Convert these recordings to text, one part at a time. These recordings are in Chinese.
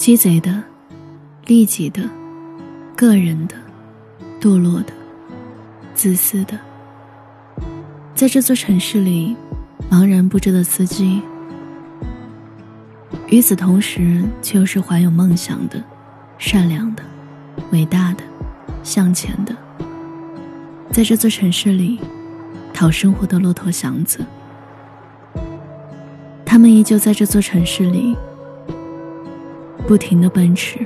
鸡贼的、利己的、个人的、堕落的、自私的，在这座城市里，茫然不知的司机。与此同时，却又是怀有梦想的、善良的、伟大的、向前的，在这座城市里讨生活的骆驼祥子。他们依旧在这座城市里不停的奔驰。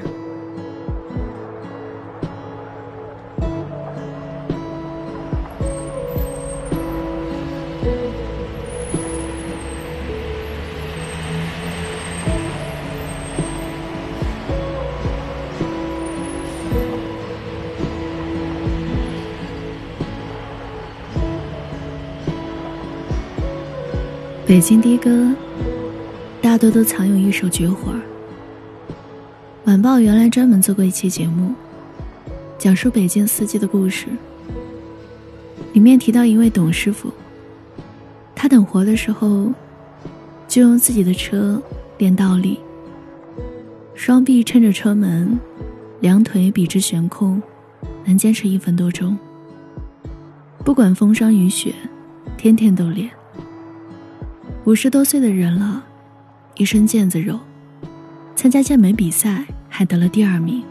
北京的哥，大多都藏有一手绝活儿。晚报原来专门做过一期节目，讲述北京司机的故事。里面提到一位董师傅，他等活的时候，就用自己的车练倒立，双臂撑着车门，两腿笔直悬空，能坚持一分多钟。不管风霜雨雪，天天都练。五十多岁的人了，一身腱子肉，参加健美比赛还得了第二名。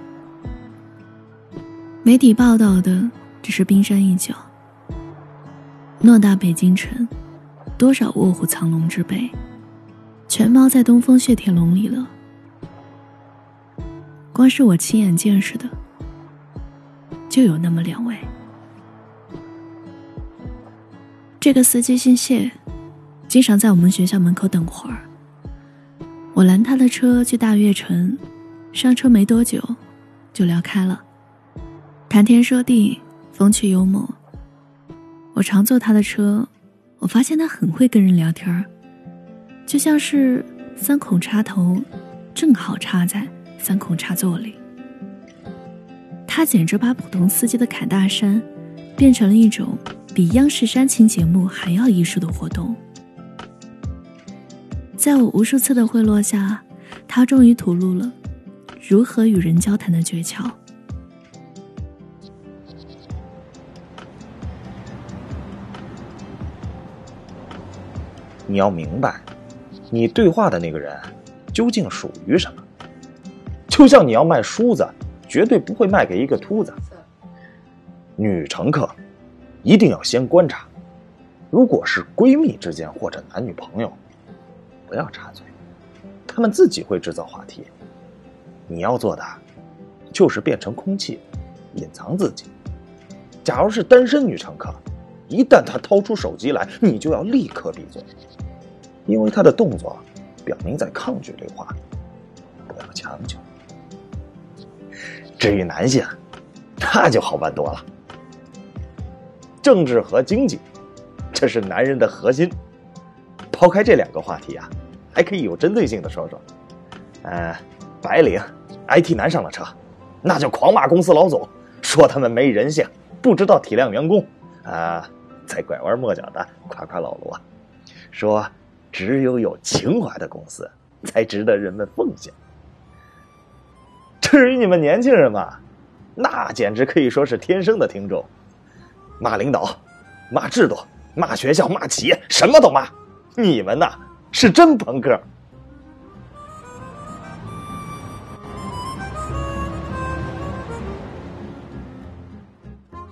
媒体报道的只是冰山一角。偌大北京城，多少卧虎藏龙之辈，全猫在东风雪铁龙里了。光是我亲眼见识的，就有那么两位。这个司机姓谢。经常在我们学校门口等会儿。我拦他的车去大悦城，上车没多久，就聊开了，谈天说地，风趣幽默。我常坐他的车，我发现他很会跟人聊天儿就像是三孔插头，正好插在三孔插座里。他简直把普通司机的侃大山，变成了一种比央视煽情节目还要艺术的活动。在我无数次的贿赂下，他终于吐露了如何与人交谈的诀窍。你要明白，你对话的那个人究竟属于什么？就像你要卖梳子，绝对不会卖给一个秃子。女乘客一定要先观察，如果是闺蜜之间或者男女朋友。不要插嘴，他们自己会制造话题。你要做的，就是变成空气，隐藏自己。假如是单身女乘客，一旦她掏出手机来，你就要立刻闭嘴，因为她的动作表明在抗拒对话。不要强求。至于男性，那就好办多了。政治和经济，这是男人的核心。抛开这两个话题啊。还可以有针对性的说说，呃，白领、IT 男上了车，那就狂骂公司老总，说他们没人性，不知道体谅员工，啊，再拐弯抹角的夸夸老罗，说只有有情怀的公司才值得人们奉献。至于你们年轻人嘛，那简直可以说是天生的听众，骂领导、骂制度、骂学校、骂企业，什么都骂，你们呐。是真朋克，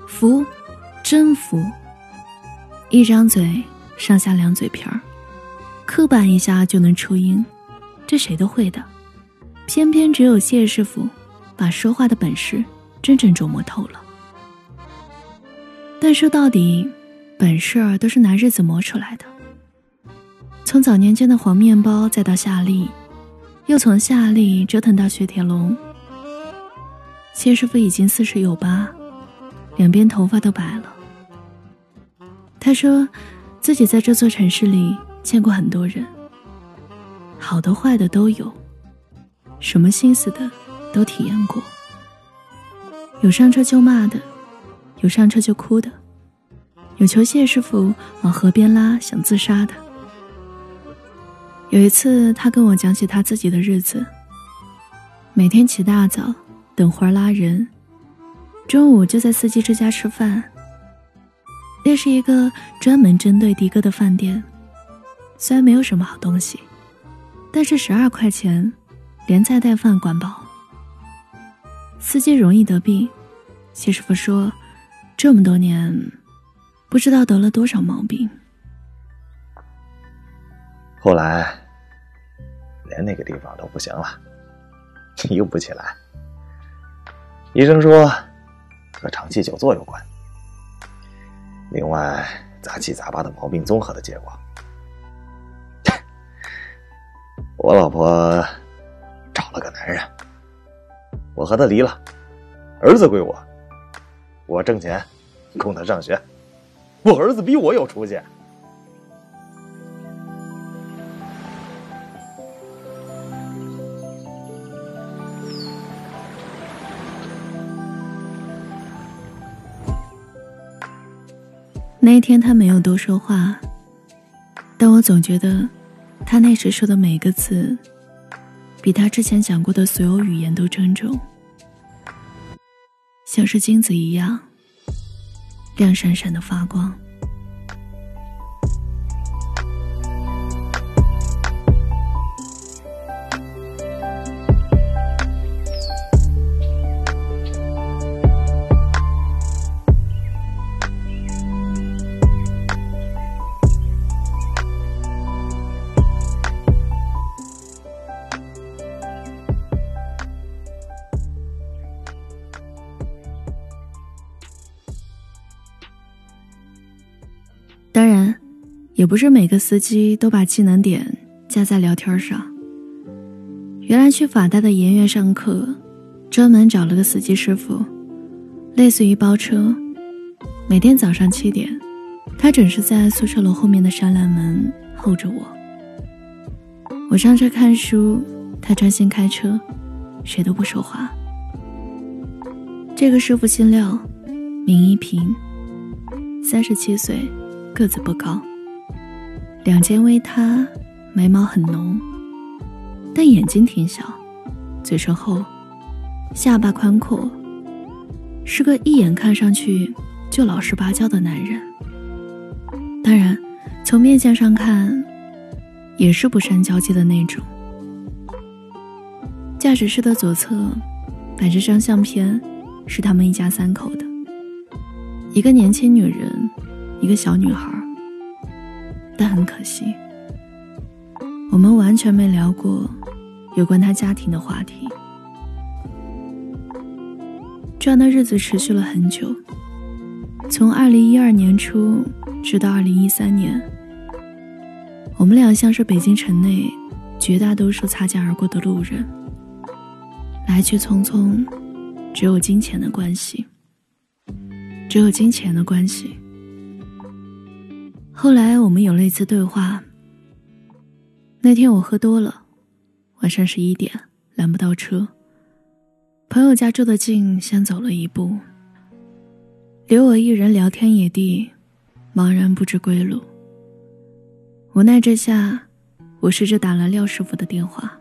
服，真服。一张嘴，上下两嘴皮儿，刻板一下就能出音，这谁都会的。偏偏只有谢师傅，把说话的本事真正琢磨透了。但说到底，本事儿都是拿日子磨出来的。从早年间的黄面包，再到夏利，又从夏利折腾到雪铁龙。谢师傅已经四十有八，两边头发都白了。他说，自己在这座城市里见过很多人，好的坏的都有，什么心思的都体验过。有上车就骂的，有上车就哭的，有求谢师傅往河边拉想自杀的。有一次，他跟我讲起他自己的日子。每天起大早等活拉人，中午就在司机之家吃饭。那是一个专门针对的哥的饭店，虽然没有什么好东西，但是十二块钱，连菜带饭管饱。司机容易得病，谢师傅说，这么多年，不知道得了多少毛病。后来，连那个地方都不行了，用不起来。医生说，和长期久坐有关。另外，杂七杂八的毛病综合的结果。我老婆找了个男人，我和他离了，儿子归我，我挣钱供他上学，我儿子比我有出息。那一天他没有多说话，但我总觉得，他那时说的每个字，比他之前讲过的所有语言都珍重，像是金子一样，亮闪闪的发光。也不是每个司机都把技能点加在聊天上。原来去法大的研院上课，专门找了个司机师傅，类似于包车。每天早上七点，他准时在宿舍楼后面的栅栏门候着我。我上车看书，他专心开车，谁都不说话。这个师傅姓廖，名一平，三十七岁。个子不高，两肩微塌，眉毛很浓，但眼睛挺小，嘴唇厚，下巴宽阔，是个一眼看上去就老实巴交的男人。当然，从面相上看，也是不善交际的那种。驾驶室的左侧摆着张相片，是他们一家三口的，一个年轻女人。一个小女孩，但很可惜，我们完全没聊过有关他家庭的话题。这样的日子持续了很久，从二零一二年初直到二零一三年，我们俩像是北京城内绝大多数擦肩而过的路人，来去匆匆，只有金钱的关系，只有金钱的关系。后来我们有了一次对话。那天我喝多了，晚上十一点拦不到车。朋友家住的近，先走了一步，留我一人聊天野地，茫然不知归路。无奈之下，我试着打了廖师傅的电话。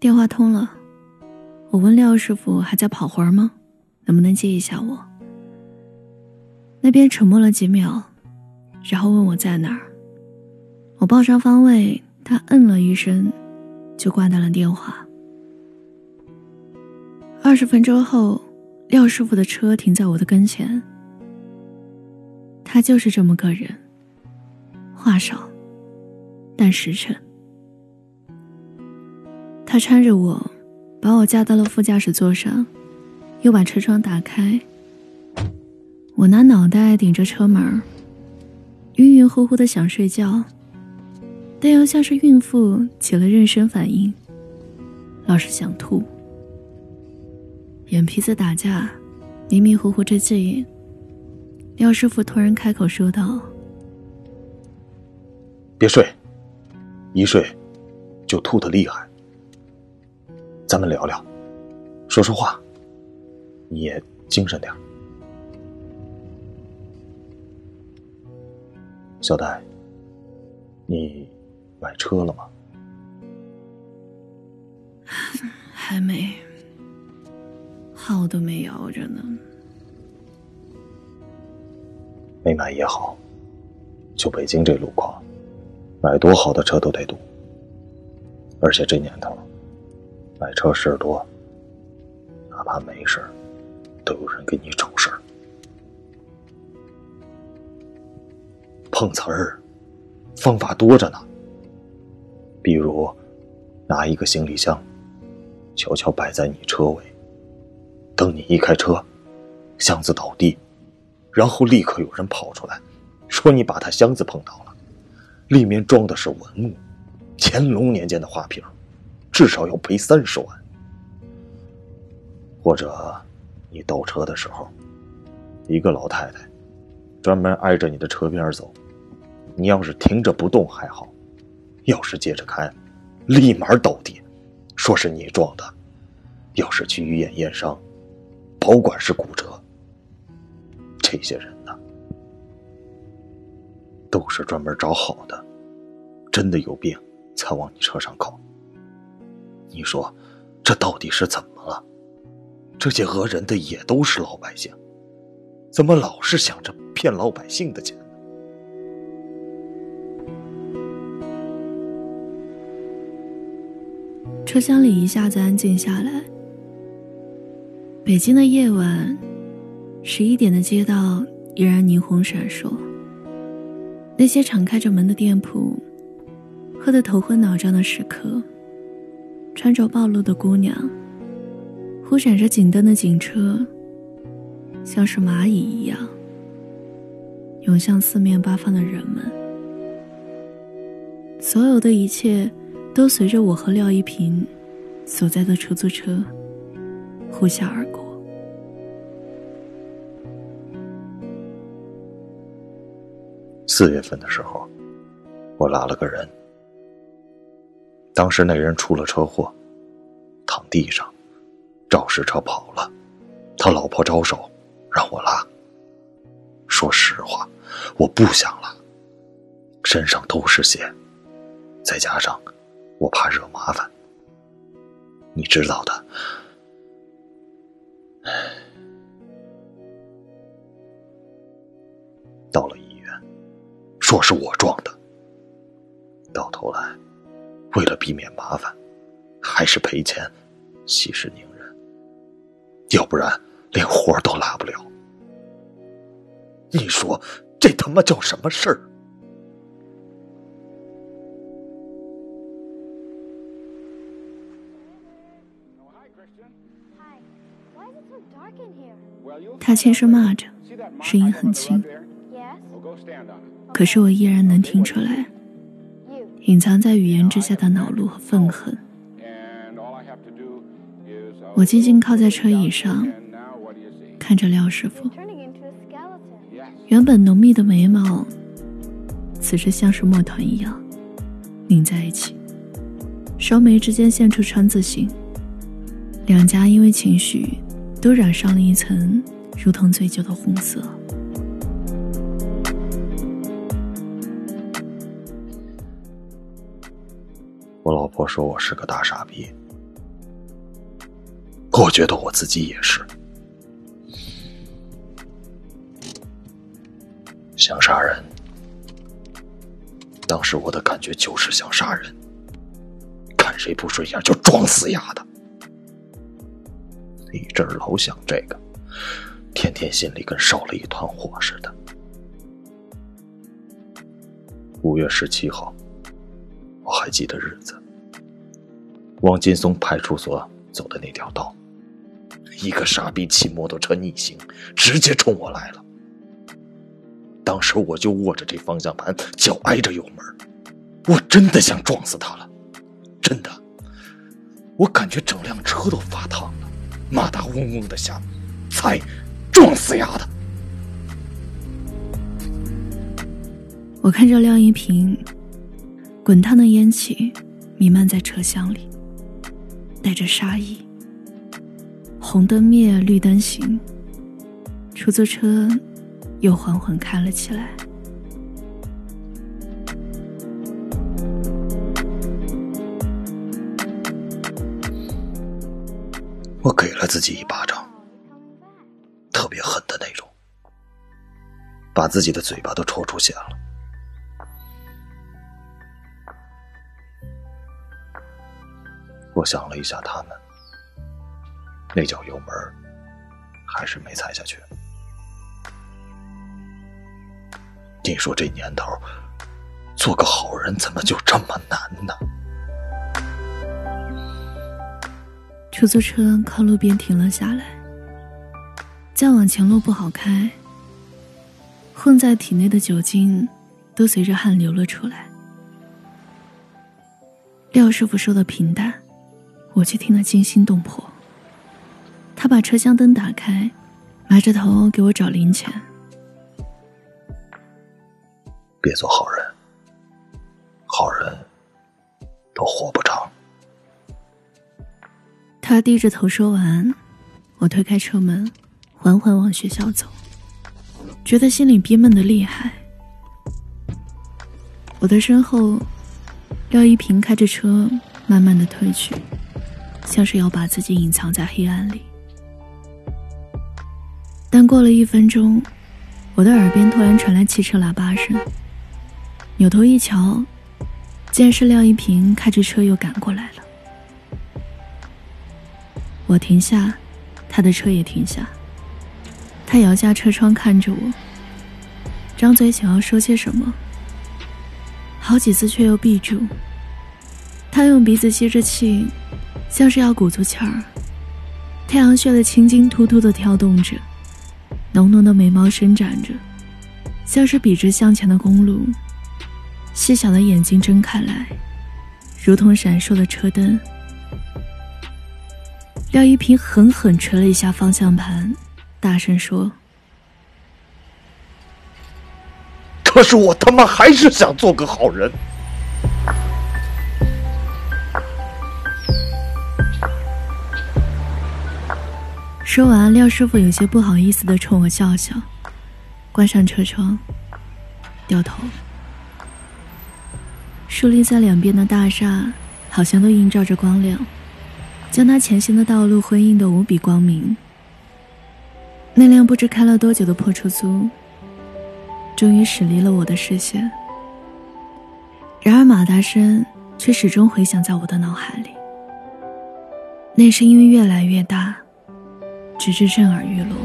电话通了，我问廖师傅还在跑活吗？能不能接一下我？那边沉默了几秒。然后问我在哪儿，我报上方位，他嗯了一声，就挂断了电话。二十分钟后，廖师傅的车停在我的跟前。他就是这么个人，话少，但实诚。他搀着我，把我架到了副驾驶座上，又把车窗打开。我拿脑袋顶着车门晕晕乎乎的想睡觉，但又像是孕妇起了妊娠反应，老是想吐。眼皮子打架，迷迷糊糊之际，廖师傅突然开口说道：“别睡，一睡就吐的厉害。咱们聊聊，说说话，你也精神点。”小戴，你买车了吗？还没，号都没摇着呢。没买也好，就北京这路况，买多好的车都得堵。而且这年头，买车事儿多，哪怕没事儿，都有人给你找碰瓷儿，方法多着呢。比如，拿一个行李箱，悄悄摆在你车尾，等你一开车，箱子倒地，然后立刻有人跑出来，说你把他箱子碰倒了，里面装的是文物，乾隆年间的花瓶，至少要赔三十万。或者，你倒车的时候，一个老太太，专门挨着你的车边走。你要是停着不动还好，要是接着开，立马倒地，说是你撞的。要是去医院验伤，保管是骨折。这些人呢，都是专门找好的，真的有病才往你车上靠。你说，这到底是怎么了？这些讹人的也都是老百姓，怎么老是想着骗老百姓的钱？车厢里一下子安静下来。北京的夜晚，十一点的街道依然霓虹闪烁。那些敞开着门的店铺，喝得头昏脑胀的食客，穿着暴露的姑娘，忽闪着警灯的警车，像是蚂蚁一样涌向四面八方的人们。所有的一切。都随着我和廖一平所在的出租车呼啸而过。四月份的时候，我拉了个人，当时那人出了车祸，躺地上，肇事车跑了，他老婆招手让我拉。说实话，我不想拉，身上都是血，再加上。我怕惹麻烦，你知道的。到了医院，说是我撞的，到头来，为了避免麻烦，还是赔钱，息事宁人。要不然连活都拉不了。你说这他妈叫什么事儿？他轻声骂着，声音很轻，可是我依然能听出来，隐藏在语言之下的恼怒和愤恨。我静静靠在车椅上，看着廖师傅，原本浓密的眉毛，此时像是墨团一样拧在一起，双眉之间现出川字形，两颊因为情绪。都染上了一层如同醉酒的红色。我老婆说我是个大傻逼，我觉得我自己也是。想杀人，当时我的感觉就是想杀人，看谁不顺眼就撞死丫的。一阵老想这个，天天心里跟烧了一团火似的。五月十七号，我还记得日子。往劲松派出所走的那条道，一个傻逼骑摩托车逆行，直接冲我来了。当时我就握着这方向盘，脚挨着油门，我真的想撞死他了，真的，我感觉整辆车都发烫了。马达嗡嗡的响，踩，撞死丫的！我看着晾衣瓶，滚烫的烟气弥漫在车厢里，带着杀意。红灯灭，绿灯行，出租车又缓缓开了起来。我给了自己一巴掌，把自己的嘴巴都抽出血了。我想了一下，他们那脚油门还是没踩下去。你说这年头，做个好人怎么就这么难呢？出租车靠路边停了下来，再往前路不好开，混在体内的酒精都随着汗流了出来。廖师傅说的平淡，我却听得惊心动魄。他把车厢灯打开，埋着头给我找零钱。别做好人，好人都活不长。他低着头说完，我推开车门，缓缓往学校走，觉得心里憋闷的厉害。我的身后，廖一平开着车慢慢的退去，像是要把自己隐藏在黑暗里。但过了一分钟，我的耳边突然传来汽车喇叭声。扭头一瞧，竟然是廖一平开着车又赶过来了。我停下，他的车也停下。他摇下车窗看着我，张嘴想要说些什么，好几次却又闭住。他用鼻子吸着气，像是要鼓足气儿。太阳穴的青筋突突的跳动着，浓浓的眉毛伸展着，像是笔直向前的公路。细小的眼睛睁开来，如同闪烁的车灯。廖一平狠狠捶了一下方向盘，大声说：“可是我他妈还是想做个好人。”说完，廖师傅有些不好意思的冲我笑笑，关上车窗，掉头。竖立在两边的大厦，好像都映照着光亮，将他前行的道路辉映的无比光明。那辆不知开了多久的破出租，终于驶离了我的视线。然而马达声却始终回响在我的脑海里，那声音越来越大，直至震耳欲聋。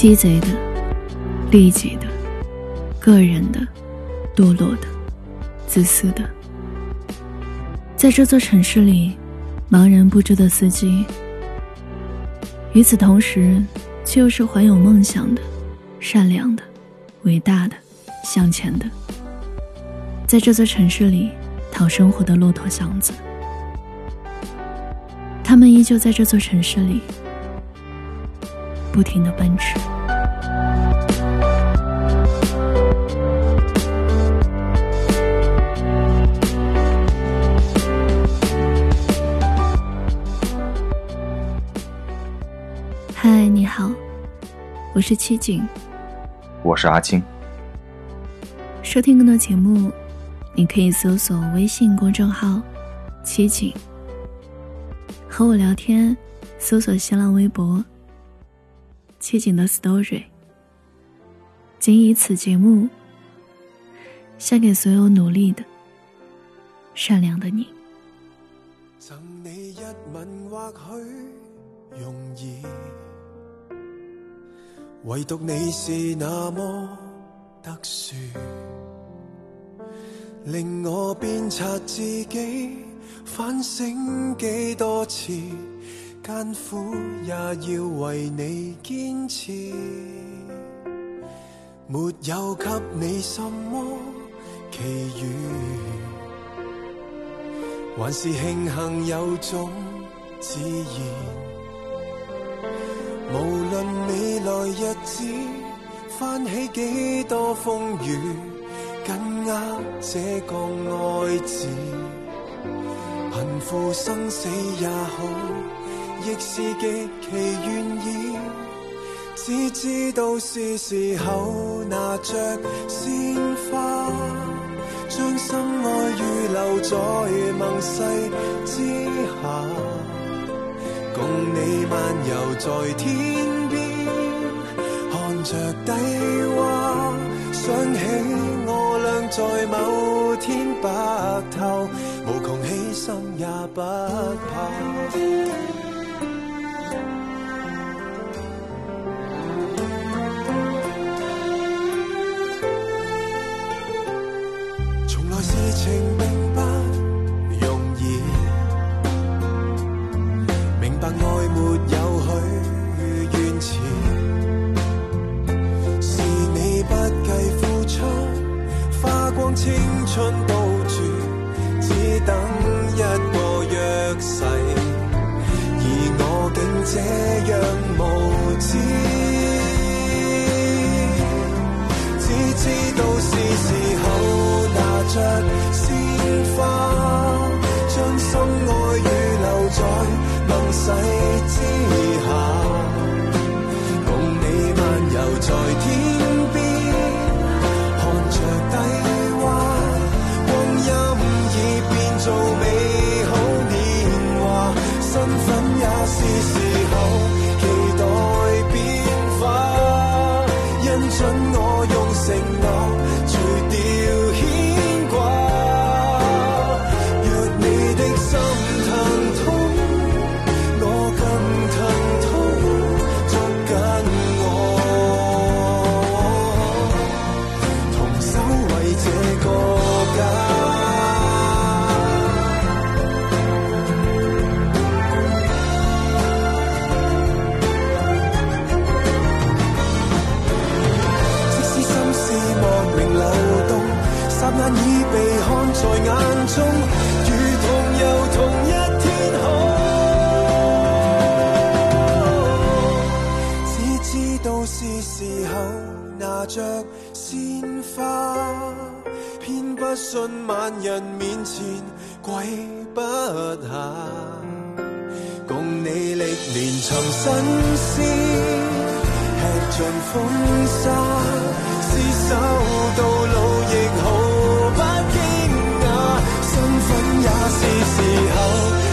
鸡贼的、利己的、个人的、堕落的、自私的，在这座城市里，茫然不知的司机；与此同时，却又是怀有梦想的、善良的、伟大的、向前的，在这座城市里讨生活的骆驼祥子。他们依旧在这座城市里。不停的奔驰。嗨，你好，我是七景，我是阿青。收听更多节目，你可以搜索微信公众号“七景”，和我聊天，搜索新浪微博。切景的 story，仅以此节目献给所有努力的、善良的你。赠你一吻或许容易，唯独你是那么特殊，令我鞭策自己反省几多次。艰苦也要为你坚持，没有给你什么奇遇，还是庆幸有种自然。无论未来日子翻起几多风雨，紧握这个爱字。贫富生死也好，亦是极其愿意。只知道是时候拿着鲜花，将心爱预留在盟誓之下，共你漫游在天边，看着低洼，想起我俩在某天白头，无穷牺牲也不怕。事情被看在眼中，如同遊同一天空。只知道是时候拿着鲜花，偏不信万人面前跪不下。共你历年尋新鲜，吃尽风沙，厮守到老亦好是时候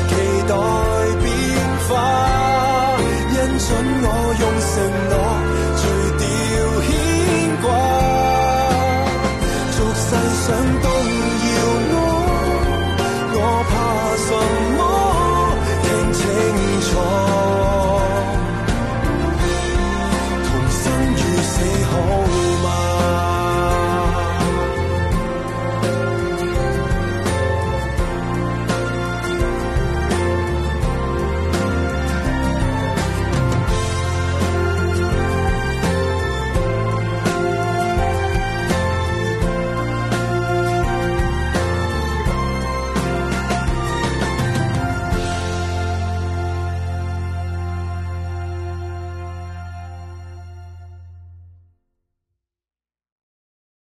期待变化，因准我用承诺除掉牵挂，俗世上动摇我，我怕什么？